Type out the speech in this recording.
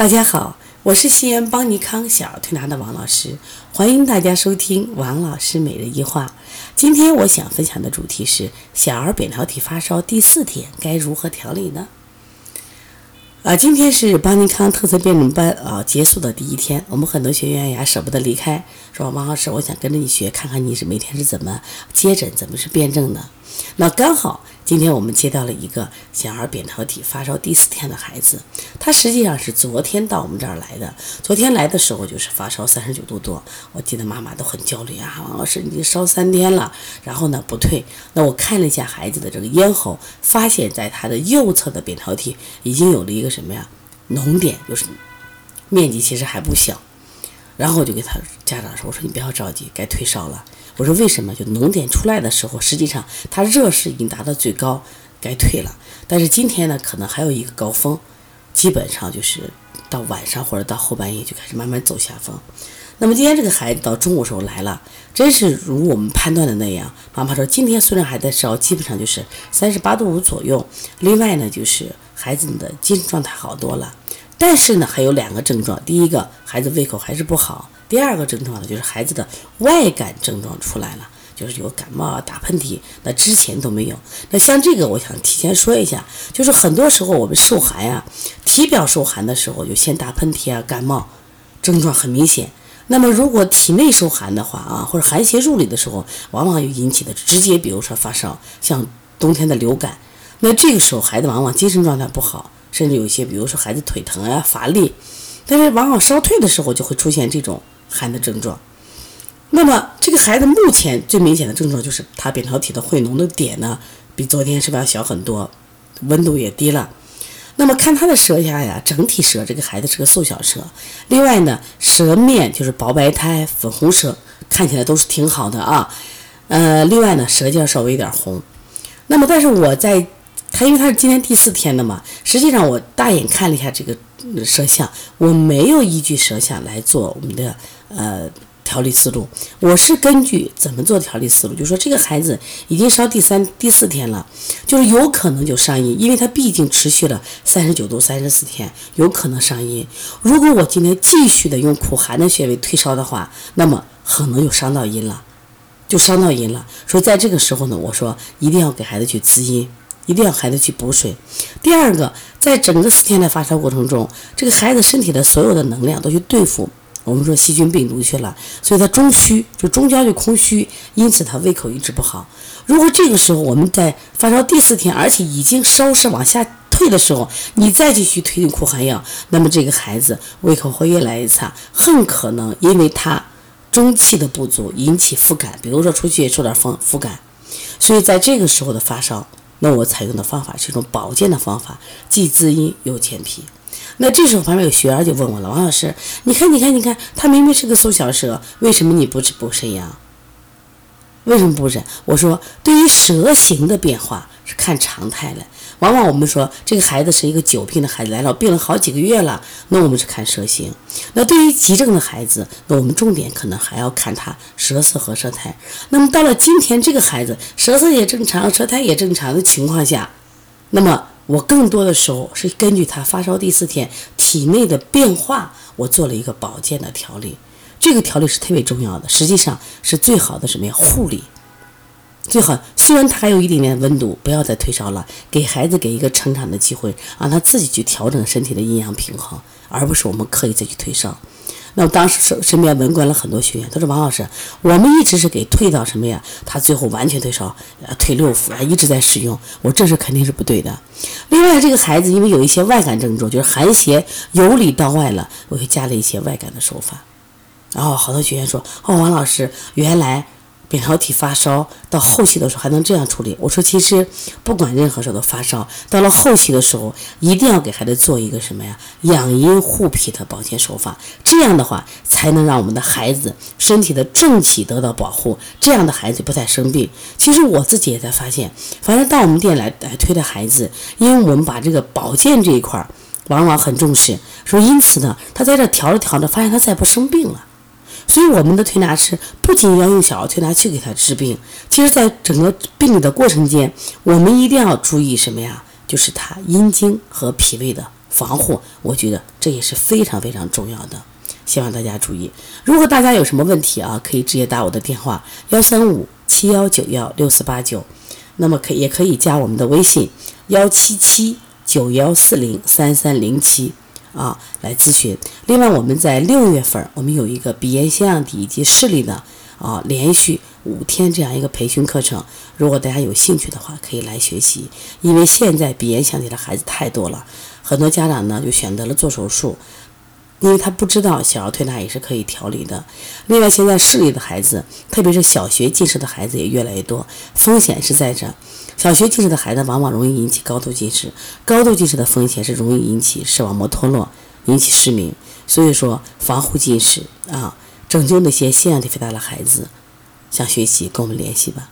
大家好，我是西安邦尼康小儿推拿的王老师，欢迎大家收听王老师每日一话。今天我想分享的主题是小儿扁桃体发烧第四天该如何调理呢？啊，今天是邦尼康特色辩证班啊结束的第一天，我们很多学员呀舍不得离开，说王老师，我想跟着你学，看看你是每天是怎么接诊，怎么是辩证的。那刚好。今天我们接到了一个小儿扁桃体发烧第四天的孩子，他实际上是昨天到我们这儿来的。昨天来的时候就是发烧三十九度多，我记得妈妈都很焦虑啊，王老师你烧三天了，然后呢不退。那我看了一下孩子的这个咽喉，发现在他的右侧的扁桃体已经有了一个什么呀脓点，就是面积其实还不小。然后我就给他家长说，我说你不要着急，该退烧了。我说为什么？就脓点出来的时候，实际上它热势已经达到最高，该退了。但是今天呢，可能还有一个高峰，基本上就是到晚上或者到后半夜就开始慢慢走下风。那么今天这个孩子到中午时候来了，真是如我们判断的那样。妈妈说今天虽然还在烧，基本上就是三十八度五左右。另外呢，就是孩子的精神状态好多了，但是呢还有两个症状，第一个孩子胃口还是不好。第二个症状呢，就是孩子的外感症状出来了，就是有感冒啊、打喷嚏，那之前都没有。那像这个，我想提前说一下，就是很多时候我们受寒呀，体表受寒的时候就先打喷嚏啊、感冒，症状很明显。那么如果体内受寒的话啊，或者寒邪入里的时候，往往又引起的直接，比如说发烧，像冬天的流感，那这个时候孩子往往精神状态不好，甚至有一些，比如说孩子腿疼啊、乏力，但是往往烧退的时候就会出现这种。寒的症状，那么这个孩子目前最明显的症状就是他扁桃体的会脓的点呢，比昨天是不是要小很多，温度也低了。那么看他的舌下呀，整体舌这个孩子是个瘦小舌，另外呢，舌面就是薄白苔、粉红舌，看起来都是挺好的啊。呃，另外呢，舌尖稍微有点红。那么但是我在他因为他是今天第四天的嘛，实际上我大眼看了一下这个舌象，我没有依据舌象来做我们的。呃，调理思路，我是根据怎么做调理思路，就说这个孩子已经烧第三、第四天了，就是有可能就上阴，因为他毕竟持续了三十九度三十四天，有可能上阴。如果我今天继续的用苦寒的穴位退烧的话，那么可能就伤到阴了，就伤到阴了。所以在这个时候呢，我说一定要给孩子去滋阴，一定要孩子去补水。第二个，在整个四天的发烧过程中，这个孩子身体的所有的能量都去对付。我们说细菌病毒去了，所以他中虚，就中焦就空虚，因此他胃口一直不好。如果这个时候我们在发烧第四天，而且已经烧是往下退的时候，你再继续推进苦寒药，那么这个孩子胃口会越来越差，很可能因为他中气的不足引起腹感，比如说出去受点风腹感。所以在这个时候的发烧，那我采用的方法是一种保健的方法，既滋阴又健脾。那这时候旁边有学员就问我了，王老师，你看，你看，你看，他明明是个缩小舌，为什么你不治补肾阳？为什么不治？我说，对于舌形的变化是看常态的。往往我们说这个孩子是一个久病的孩子来了，病了好几个月了，那我们是看舌形。那对于急症的孩子，那我们重点可能还要看他舌色和舌苔。那么到了今天这个孩子舌色也正常，舌苔也正常的情况下，那么。我更多的时候是根据他发烧第四天体内的变化，我做了一个保健的调理。这个调理是特别重要的，实际上是最好的什么呀？护理。最好虽然他还有一点点温度，不要再退烧了，给孩子给一个成长的机会，让他自己去调整身体的阴阳平衡，而不是我们刻意再去退烧。那我当时身身边围观了很多学员，他说：“王老师，我们一直是给退到什么呀？他最后完全退烧，呃，退六服啊，一直在使用。我这是肯定是不对的。另外，这个孩子因为有一些外感症状，就是寒邪由里到外了，我又加了一些外感的手法。然后好多学员说：哦，王老师，原来。”扁桃体发烧到后期的时候还能这样处理？我说，其实不管任何时候的发烧，到了后期的时候，一定要给孩子做一个什么呀？养阴护脾的保健手法。这样的话，才能让我们的孩子身体的正气得到保护，这样的孩子不再生病。其实我自己也在发现，反正到我们店来来推的孩子，因为我们把这个保健这一块儿往往很重视，说因此呢，他在这调着调着，发现他再不生病了。所以我们的推拿师不仅要用小儿推拿去给他治病，其实在整个病理的过程间，我们一定要注意什么呀？就是他阴经和脾胃的防护，我觉得这也是非常非常重要的。希望大家注意。如果大家有什么问题啊，可以直接打我的电话幺三五七幺九幺六四八九，那么可也可以加我们的微信幺七七九幺四零三三零七啊来咨询。另外，我们在六月份，我们有一个鼻炎腺样体以及视力的啊连续五天这样一个培训课程。如果大家有兴趣的话，可以来学习。因为现在鼻炎腺体的孩子太多了，很多家长呢就选择了做手术。因为他不知道小儿推拿也是可以调理的。另外，现在视力的孩子，特别是小学近视的孩子也越来越多，风险是在这。小学近视的孩子往往容易引起高度近视，高度近视的风险是容易引起视网膜脱落，引起失明。所以说，防护近视啊，拯救那些腺样体肥大的孩子，想学习跟我们联系吧。